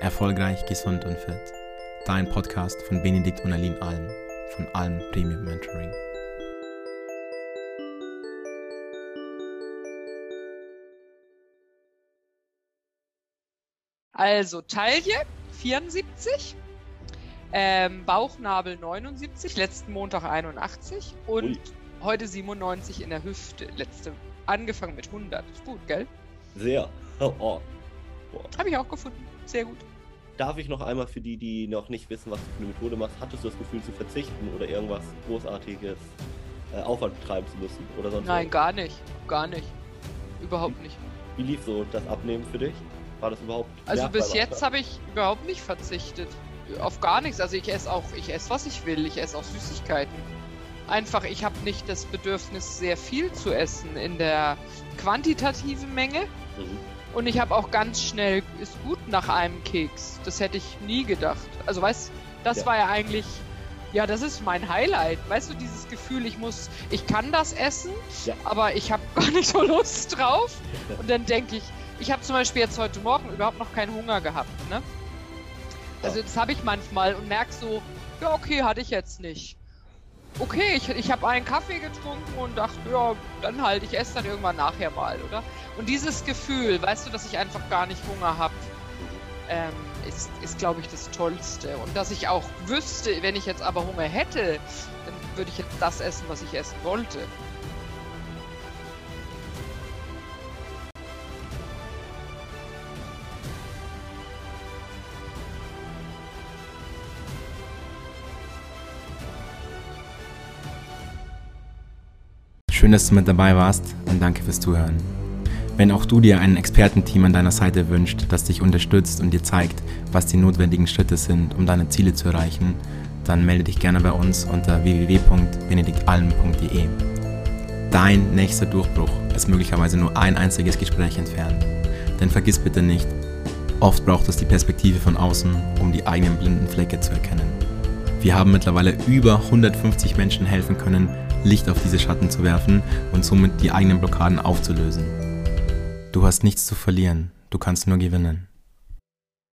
Erfolgreich, gesund und fit. Dein Podcast von Benedikt und Aline Alm von Alm Premium Mentoring. Also Taille 74, ähm, Bauchnabel 79, letzten Montag 81 und Ui. heute 97 in der Hüfte. Letzte angefangen mit 100. Ist gut, gell? Sehr. Oh, oh. Habe ich auch gefunden. Sehr gut. Darf ich noch einmal für die, die noch nicht wissen, was du für eine Methode machst, hattest du das Gefühl zu verzichten oder irgendwas Großartiges äh, Aufwand betreiben zu müssen oder sonst Nein, was? gar nicht. Gar nicht. Überhaupt nicht. Wie lief so das Abnehmen für dich? War das überhaupt? Also bis jetzt habe ich überhaupt nicht verzichtet. Auf gar nichts. Also ich esse auch, ich esse was ich will. Ich esse auch Süßigkeiten. Einfach, ich habe nicht das Bedürfnis, sehr viel zu essen in der quantitativen Menge. Mhm. Und ich habe auch ganz schnell, ist gut nach einem Keks. Das hätte ich nie gedacht. Also weißt, das Ja. war ja eigentlich, ja, das ist mein Highlight. Weißt du, dieses Gefühl, ich muss, ich kann das essen, Ja. aber ich habe gar nicht so Lust drauf. Und dann denke ich, ich habe zum Beispiel jetzt heute Morgen überhaupt noch keinen Hunger gehabt, ne? Also das habe ich manchmal und merke so, ja, okay, hatte ich jetzt nicht. Okay, ich, ich habe einen Kaffee getrunken und dachte, ja, dann halt, ich esse dann irgendwann nachher mal, oder? Und dieses Gefühl, weißt du, dass ich einfach gar nicht Hunger habe, ähm, ist, ist glaube ich, das Tollste. Und dass ich auch wüsste, wenn ich jetzt aber Hunger hätte, dann würde ich jetzt das essen, was ich essen wollte. Schön, dass du mit dabei warst und danke fürs Zuhören. Wenn auch du dir ein Expertenteam an deiner Seite wünscht, das dich unterstützt und dir zeigt, was die notwendigen Schritte sind, um deine Ziele zu erreichen, dann melde dich gerne bei uns unter www.benediktalm.de. Dein nächster Durchbruch ist möglicherweise nur ein einziges Gespräch entfernt. Denn vergiss bitte nicht, oft braucht es die Perspektive von außen, um die eigenen blinden Flecke zu erkennen. Wir haben mittlerweile über 150 Menschen helfen können, Licht auf diese Schatten zu werfen und somit die eigenen Blockaden aufzulösen. Du hast nichts zu verlieren, du kannst nur gewinnen.